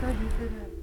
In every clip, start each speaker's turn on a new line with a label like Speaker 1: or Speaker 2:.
Speaker 1: 对对对。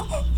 Speaker 1: Oh.